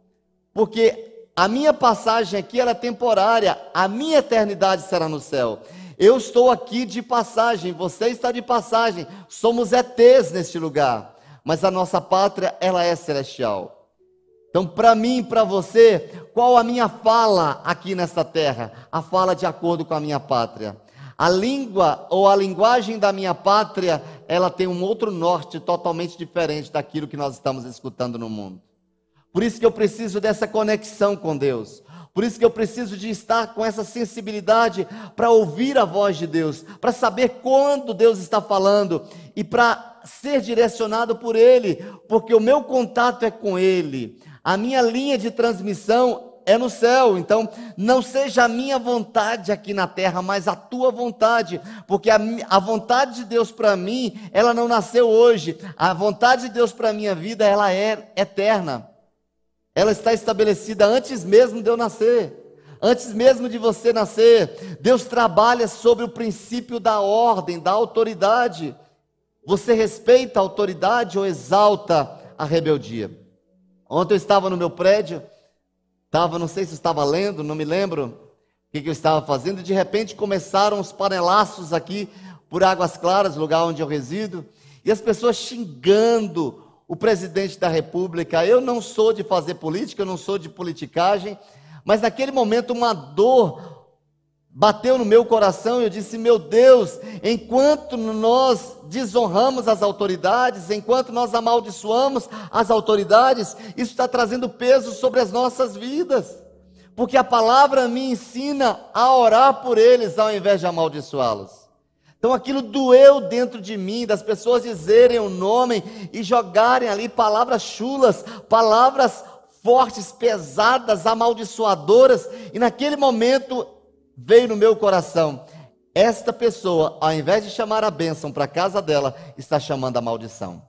Porque a minha passagem aqui era é temporária, a minha eternidade será no céu. Eu estou aqui de passagem, você está de passagem, somos ETs neste lugar, mas a nossa pátria, ela é celestial. Então, para mim, para você, qual a minha fala aqui nesta terra? A fala de acordo com a minha pátria. A língua ou a linguagem da minha pátria, ela tem um outro norte totalmente diferente daquilo que nós estamos escutando no mundo. Por isso que eu preciso dessa conexão com Deus. Por isso que eu preciso de estar com essa sensibilidade para ouvir a voz de Deus, para saber quando Deus está falando e para ser direcionado por Ele, porque o meu contato é com Ele, a minha linha de transmissão é no céu. Então, não seja a minha vontade aqui na terra, mas a tua vontade, porque a, a vontade de Deus para mim, ela não nasceu hoje. A vontade de Deus para a minha vida, ela é eterna. Ela está estabelecida antes mesmo de eu nascer. Antes mesmo de você nascer, Deus trabalha sobre o princípio da ordem, da autoridade. Você respeita a autoridade ou exalta a rebeldia? Ontem eu estava no meu prédio, estava, não sei se estava lendo, não me lembro o que, que eu estava fazendo, e de repente começaram os panelaços aqui por Águas Claras, lugar onde eu resido, e as pessoas xingando o presidente da República. Eu não sou de fazer política, eu não sou de politicagem, mas naquele momento uma dor bateu no meu coração e eu disse: Meu Deus, enquanto nós desonramos as autoridades, enquanto nós amaldiçoamos as autoridades, isso está trazendo peso sobre as nossas vidas, porque a palavra me ensina a orar por eles ao invés de amaldiçoá-los. Então aquilo doeu dentro de mim, das pessoas dizerem o nome e jogarem ali palavras chulas, palavras fortes, pesadas, amaldiçoadoras, e naquele momento veio no meu coração: esta pessoa, ao invés de chamar a bênção para a casa dela, está chamando a maldição.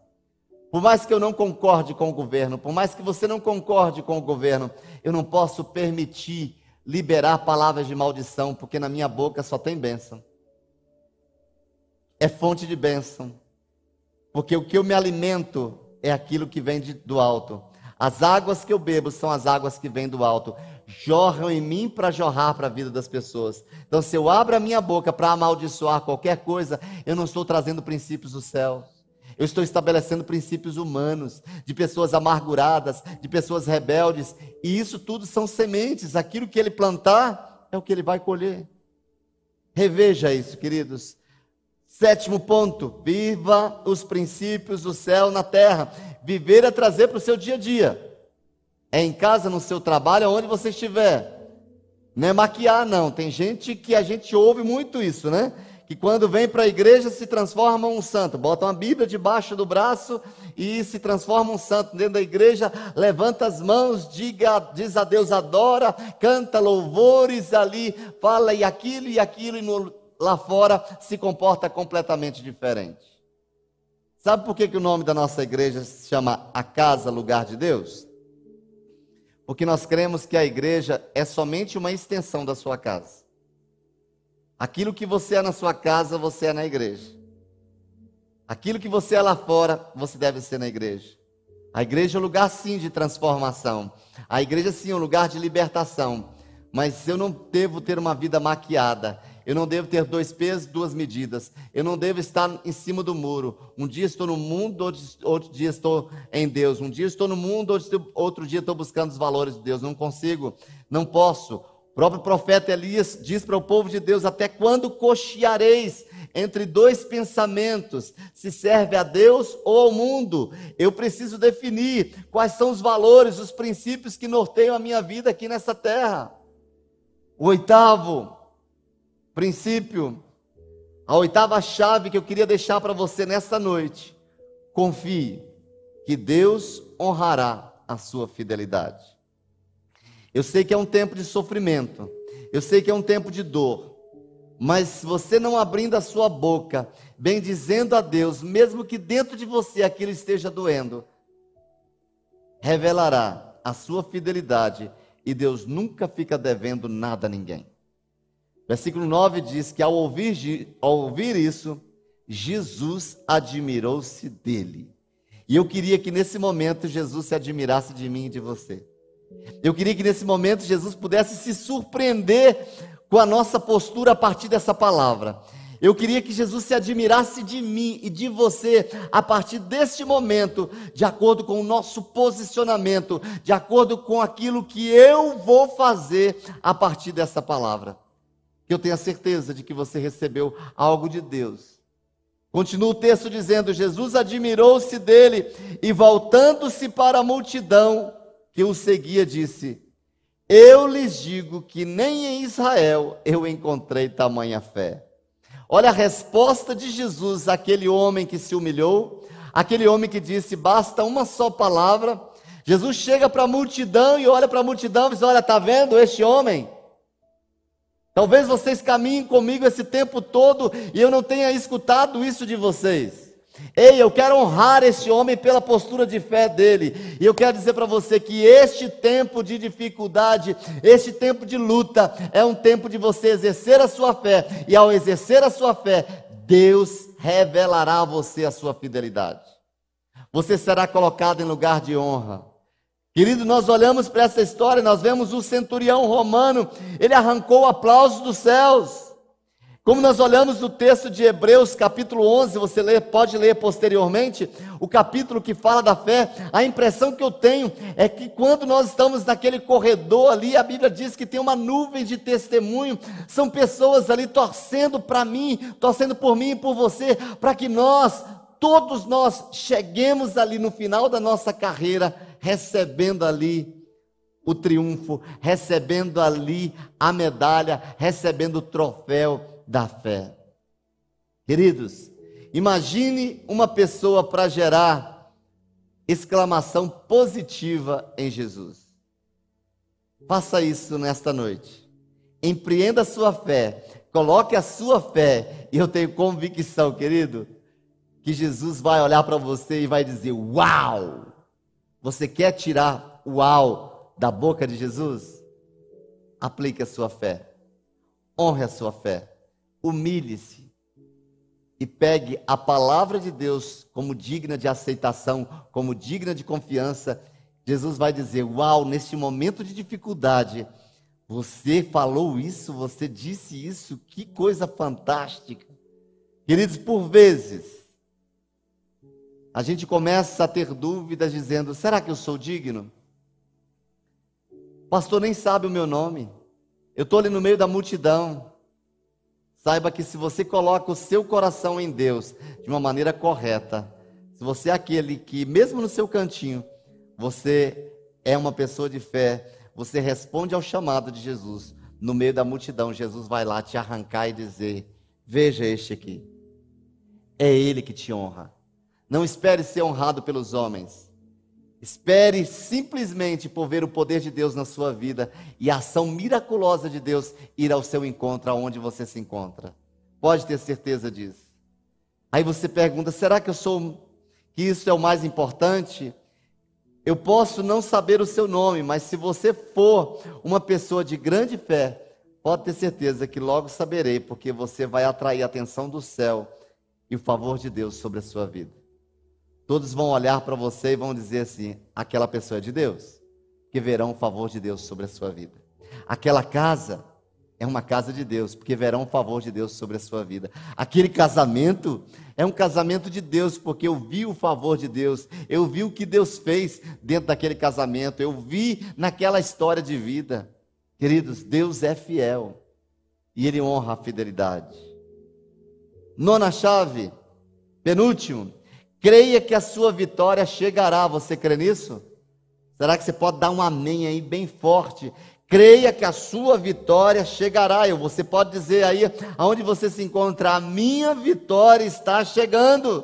Por mais que eu não concorde com o governo, por mais que você não concorde com o governo, eu não posso permitir liberar palavras de maldição, porque na minha boca só tem bênção é fonte de bênção. Porque o que eu me alimento é aquilo que vem de, do alto. As águas que eu bebo são as águas que vêm do alto. Jorram em mim para jorrar para a vida das pessoas. Então, se eu abro a minha boca para amaldiçoar qualquer coisa, eu não estou trazendo princípios do céu. Eu estou estabelecendo princípios humanos, de pessoas amarguradas, de pessoas rebeldes. E isso tudo são sementes. Aquilo que ele plantar é o que ele vai colher. Reveja isso, queridos. Sétimo ponto: viva os princípios do céu na terra. Viver é trazer para o seu dia a dia. É em casa, no seu trabalho, aonde você estiver. Não é maquiar, não. Tem gente que a gente ouve muito isso, né? Que quando vem para a igreja se transforma um santo. Bota uma Bíblia debaixo do braço e se transforma um santo dentro da igreja. Levanta as mãos, diga, diz a Deus, adora, canta louvores ali, fala e aquilo e aquilo, e no lá fora se comporta completamente diferente. Sabe por que, que o nome da nossa igreja se chama A Casa Lugar de Deus? Porque nós cremos que a igreja é somente uma extensão da sua casa. Aquilo que você é na sua casa, você é na igreja. Aquilo que você é lá fora, você deve ser na igreja. A igreja é um lugar sim de transformação. A igreja sim é um lugar de libertação. Mas eu não devo ter uma vida maquiada. Eu não devo ter dois pesos, duas medidas. Eu não devo estar em cima do muro. Um dia estou no mundo, outro dia estou em Deus. Um dia estou no mundo, outro dia estou buscando os valores de Deus. Não consigo, não posso. O próprio profeta Elias diz para o povo de Deus: Até quando cocheareis entre dois pensamentos? Se serve a Deus ou ao mundo? Eu preciso definir quais são os valores, os princípios que norteiam a minha vida aqui nessa terra. O oitavo, princípio, a oitava chave que eu queria deixar para você nessa noite. confie que Deus honrará a sua fidelidade. Eu sei que é um tempo de sofrimento, eu sei que é um tempo de dor, mas se você não abrindo a sua boca, bem dizendo a Deus, mesmo que dentro de você aquilo esteja doendo, revelará a sua fidelidade e Deus nunca fica devendo nada a ninguém. Versículo 9 diz que ao ouvir, ao ouvir isso, Jesus admirou-se dele. E eu queria que nesse momento Jesus se admirasse de mim e de você. Eu queria que nesse momento Jesus pudesse se surpreender com a nossa postura a partir dessa palavra. Eu queria que Jesus se admirasse de mim e de você a partir deste momento, de acordo com o nosso posicionamento, de acordo com aquilo que eu vou fazer a partir dessa palavra. Eu tenha certeza de que você recebeu algo de Deus. Continua o texto dizendo: Jesus admirou-se dele e, voltando-se para a multidão que o seguia, disse: Eu lhes digo que nem em Israel eu encontrei tamanha fé. Olha a resposta de Jesus àquele homem que se humilhou, aquele homem que disse: basta uma só palavra. Jesus chega para a multidão e olha para a multidão e diz: Olha, está vendo este homem? Talvez vocês caminhem comigo esse tempo todo e eu não tenha escutado isso de vocês. Ei, eu quero honrar esse homem pela postura de fé dele. E eu quero dizer para você que este tempo de dificuldade, este tempo de luta, é um tempo de você exercer a sua fé. E ao exercer a sua fé, Deus revelará a você a sua fidelidade. Você será colocado em lugar de honra. Querido, nós olhamos para essa história, nós vemos o centurião romano, ele arrancou o aplauso dos céus. Como nós olhamos no texto de Hebreus, capítulo 11, você lê, pode ler posteriormente, o capítulo que fala da fé, a impressão que eu tenho é que quando nós estamos naquele corredor ali, a Bíblia diz que tem uma nuvem de testemunho, são pessoas ali torcendo para mim, torcendo por mim e por você, para que nós, todos nós, cheguemos ali no final da nossa carreira, recebendo ali o triunfo, recebendo ali a medalha, recebendo o troféu da fé. Queridos, imagine uma pessoa para gerar exclamação positiva em Jesus. Faça isso nesta noite. Empreenda a sua fé, coloque a sua fé, e eu tenho convicção, querido, que Jesus vai olhar para você e vai dizer: Uau! Você quer tirar o uau da boca de Jesus? Aplique a sua fé, honre a sua fé humilhe-se e pegue a palavra de Deus como digna de aceitação, como digna de confiança, Jesus vai dizer: Uau, neste momento de dificuldade, você falou isso, você disse isso, que coisa fantástica. Queridos, por vezes, a gente começa a ter dúvidas dizendo: será que eu sou digno? Pastor nem sabe o meu nome, eu estou ali no meio da multidão. Saiba que se você coloca o seu coração em Deus de uma maneira correta, se você é aquele que, mesmo no seu cantinho, você é uma pessoa de fé, você responde ao chamado de Jesus, no meio da multidão, Jesus vai lá te arrancar e dizer: Veja este aqui, é ele que te honra. Não espere ser honrado pelos homens. Espere simplesmente por ver o poder de Deus na sua vida e a ação miraculosa de Deus ir ao seu encontro, aonde você se encontra. Pode ter certeza disso. Aí você pergunta: será que eu sou que isso é o mais importante? Eu posso não saber o seu nome, mas se você for uma pessoa de grande fé, pode ter certeza que logo saberei, porque você vai atrair a atenção do céu e o favor de Deus sobre a sua vida. Todos vão olhar para você e vão dizer assim: aquela pessoa é de Deus, que verão o favor de Deus sobre a sua vida. Aquela casa é uma casa de Deus, porque verão o favor de Deus sobre a sua vida. Aquele casamento é um casamento de Deus, porque eu vi o favor de Deus, eu vi o que Deus fez dentro daquele casamento, eu vi naquela história de vida. Queridos, Deus é fiel e Ele honra a fidelidade. Nona chave, penúltimo, Creia que a sua vitória chegará. Você crê nisso? Será que você pode dar um amém aí bem forte? Creia que a sua vitória chegará. E você pode dizer aí, aonde você se encontra, a minha vitória está chegando.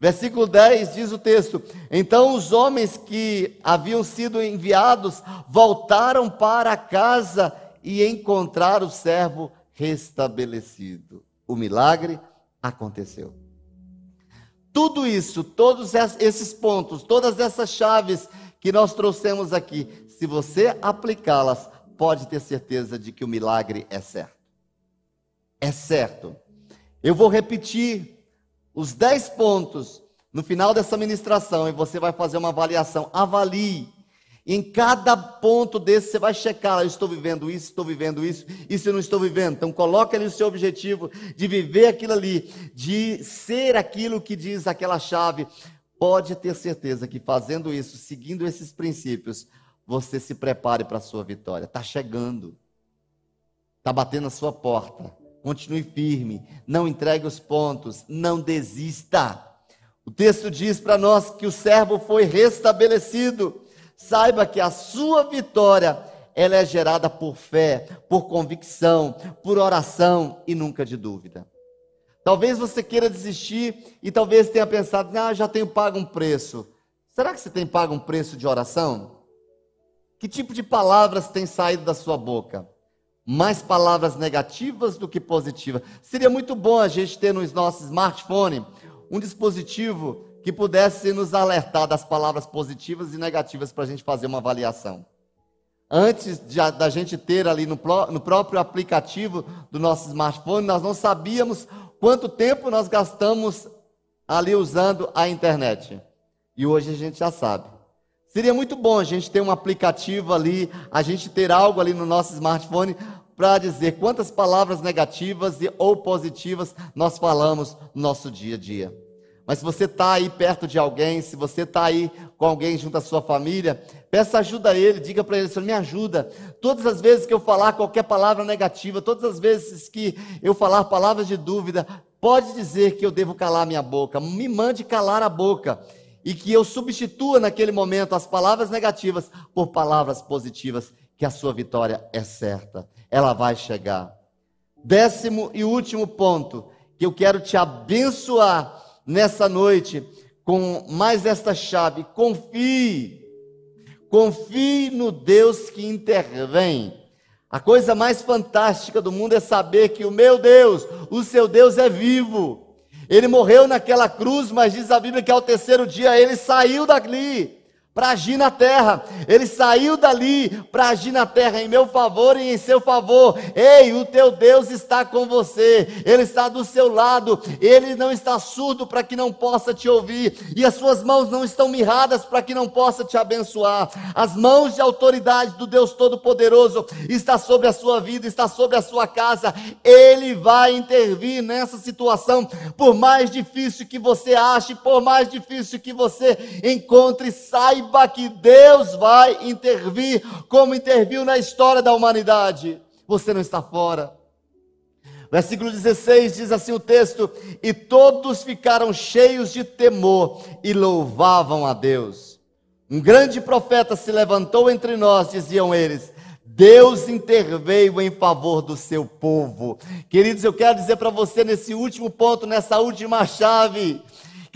Versículo 10 diz o texto: Então os homens que haviam sido enviados voltaram para casa e encontraram o servo restabelecido. O milagre aconteceu. Tudo isso, todos esses pontos, todas essas chaves que nós trouxemos aqui, se você aplicá-las, pode ter certeza de que o milagre é certo. É certo. Eu vou repetir os 10 pontos no final dessa ministração e você vai fazer uma avaliação. Avalie. Em cada ponto desse você vai checar, eu estou vivendo isso, estou vivendo isso, isso eu não estou vivendo. Então coloque ali o seu objetivo de viver aquilo ali, de ser aquilo que diz aquela chave. Pode ter certeza que fazendo isso, seguindo esses princípios, você se prepare para a sua vitória. Está chegando. Está batendo a sua porta. Continue firme, não entregue os pontos, não desista. O texto diz para nós que o servo foi restabelecido. Saiba que a sua vitória ela é gerada por fé, por convicção, por oração e nunca de dúvida. Talvez você queira desistir e talvez tenha pensado, ah, já tenho pago um preço. Será que você tem pago um preço de oração? Que tipo de palavras tem saído da sua boca? mais palavras negativas do que positivas. Seria muito bom a gente ter no nosso smartphone um dispositivo que pudesse nos alertar das palavras positivas e negativas para a gente fazer uma avaliação. Antes de, da gente ter ali no, no próprio aplicativo do nosso smartphone, nós não sabíamos quanto tempo nós gastamos ali usando a internet. E hoje a gente já sabe. Seria muito bom a gente ter um aplicativo ali, a gente ter algo ali no nosso smartphone para dizer quantas palavras negativas ou positivas nós falamos no nosso dia a dia. Mas se você está aí perto de alguém, se você está aí com alguém junto à sua família, peça ajuda a ele, diga para ele, Senhor, me ajuda. Todas as vezes que eu falar qualquer palavra negativa, todas as vezes que eu falar palavras de dúvida, pode dizer que eu devo calar minha boca. Me mande calar a boca. E que eu substitua naquele momento as palavras negativas por palavras positivas, que a sua vitória é certa ela vai chegar. Décimo e último ponto, que eu quero te abençoar nessa noite com mais esta chave: confie. Confie no Deus que intervém. A coisa mais fantástica do mundo é saber que o meu Deus, o seu Deus é vivo. Ele morreu naquela cruz, mas diz a Bíblia que ao terceiro dia ele saiu dali para agir na terra. Ele saiu dali para agir na terra em meu favor e em seu favor. Ei, o teu Deus está com você. Ele está do seu lado. Ele não está surdo para que não possa te ouvir. E as suas mãos não estão mirradas para que não possa te abençoar. As mãos de autoridade do Deus Todo-Poderoso está sobre a sua vida, está sobre a sua casa. Ele vai intervir nessa situação, por mais difícil que você ache, por mais difícil que você encontre, saiba saiba que Deus vai intervir, como interviu na história da humanidade. Você não está fora. Versículo 16 diz assim o texto: E todos ficaram cheios de temor e louvavam a Deus. Um grande profeta se levantou entre nós, diziam eles. Deus interveio em favor do seu povo. Queridos, eu quero dizer para você nesse último ponto, nessa última chave,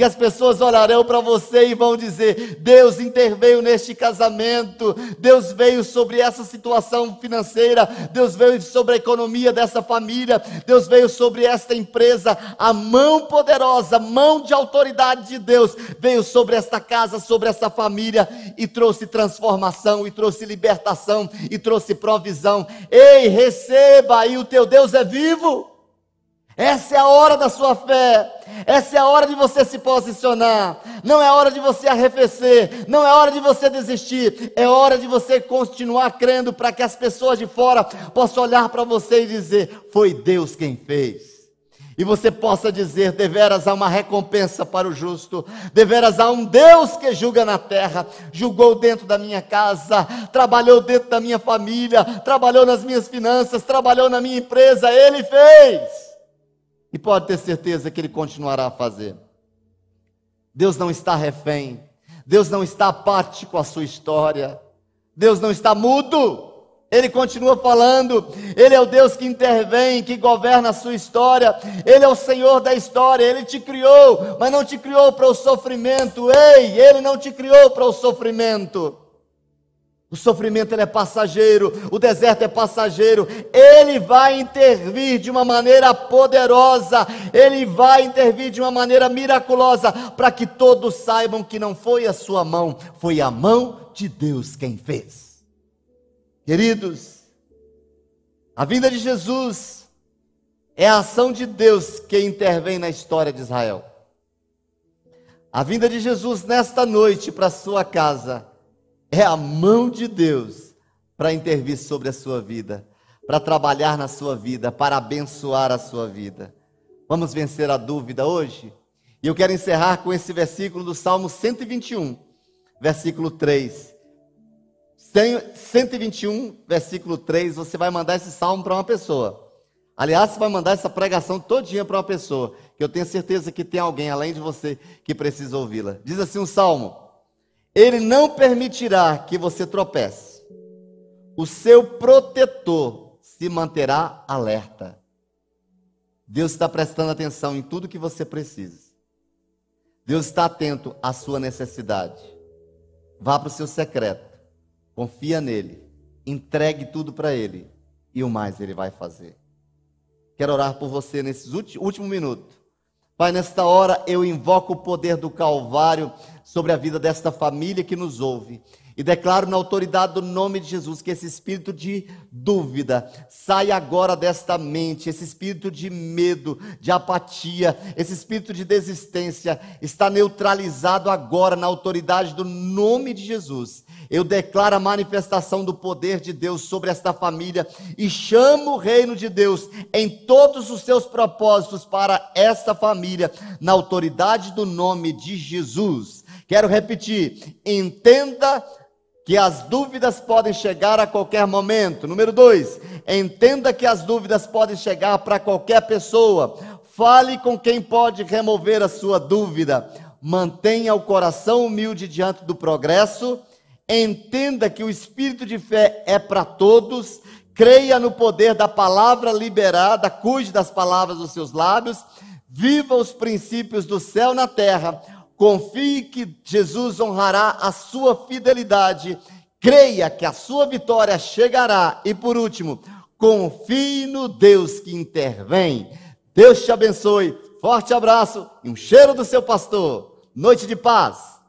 que as pessoas olharão para você e vão dizer: Deus interveio neste casamento, Deus veio sobre essa situação financeira, Deus veio sobre a economia dessa família, Deus veio sobre esta empresa. A mão poderosa, mão de autoridade de Deus veio sobre esta casa, sobre essa família e trouxe transformação, e trouxe libertação, e trouxe provisão. Ei, receba aí, o teu Deus é vivo. Essa é a hora da sua fé. Essa é a hora de você se posicionar. Não é hora de você arrefecer. Não é hora de você desistir. É hora de você continuar crendo para que as pessoas de fora possam olhar para você e dizer: Foi Deus quem fez. E você possa dizer: deveras há uma recompensa para o justo, deveras há um Deus que julga na terra, julgou dentro da minha casa, trabalhou dentro da minha família, trabalhou nas minhas finanças, trabalhou na minha empresa, Ele fez. E pode ter certeza que Ele continuará a fazer. Deus não está refém. Deus não está apático à sua história. Deus não está mudo. Ele continua falando, Ele é o Deus que intervém, que governa a sua história, Ele é o Senhor da história, Ele te criou, mas não te criou para o sofrimento, ei, Ele não te criou para o sofrimento. O sofrimento é passageiro, o deserto é passageiro. Ele vai intervir de uma maneira poderosa, ele vai intervir de uma maneira miraculosa, para que todos saibam que não foi a sua mão, foi a mão de Deus quem fez. Queridos, a vinda de Jesus é a ação de Deus que intervém na história de Israel. A vinda de Jesus nesta noite para sua casa é a mão de Deus para intervir sobre a sua vida, para trabalhar na sua vida, para abençoar a sua vida. Vamos vencer a dúvida hoje? E eu quero encerrar com esse versículo do Salmo 121, versículo 3. 121, versículo 3, você vai mandar esse salmo para uma pessoa. Aliás, você vai mandar essa pregação todinha para uma pessoa, que eu tenho certeza que tem alguém além de você que precisa ouvi-la. Diz assim um salmo: ele não permitirá que você tropece. O seu protetor se manterá alerta. Deus está prestando atenção em tudo que você precisa. Deus está atento à sua necessidade. Vá para o seu secreto. Confia nele. Entregue tudo para ele. E o mais ele vai fazer. Quero orar por você nesses últimos minutos. Pai, nesta hora eu invoco o poder do Calvário sobre a vida desta família que nos ouve. E declaro na autoridade do nome de Jesus que esse espírito de dúvida saia agora desta mente, esse espírito de medo, de apatia, esse espírito de desistência está neutralizado agora na autoridade do nome de Jesus. Eu declaro a manifestação do poder de Deus sobre esta família e chamo o reino de Deus em todos os seus propósitos para esta família, na autoridade do nome de Jesus. Quero repetir: entenda que as dúvidas podem chegar a qualquer momento. Número dois, entenda que as dúvidas podem chegar para qualquer pessoa. Fale com quem pode remover a sua dúvida. Mantenha o coração humilde diante do progresso. Entenda que o espírito de fé é para todos. Creia no poder da palavra liberada, cuide das palavras dos seus lábios. Viva os princípios do céu na terra Confie que Jesus honrará a sua fidelidade. Creia que a sua vitória chegará. E por último, confie no Deus que intervém. Deus te abençoe. Forte abraço e um cheiro do seu pastor. Noite de paz.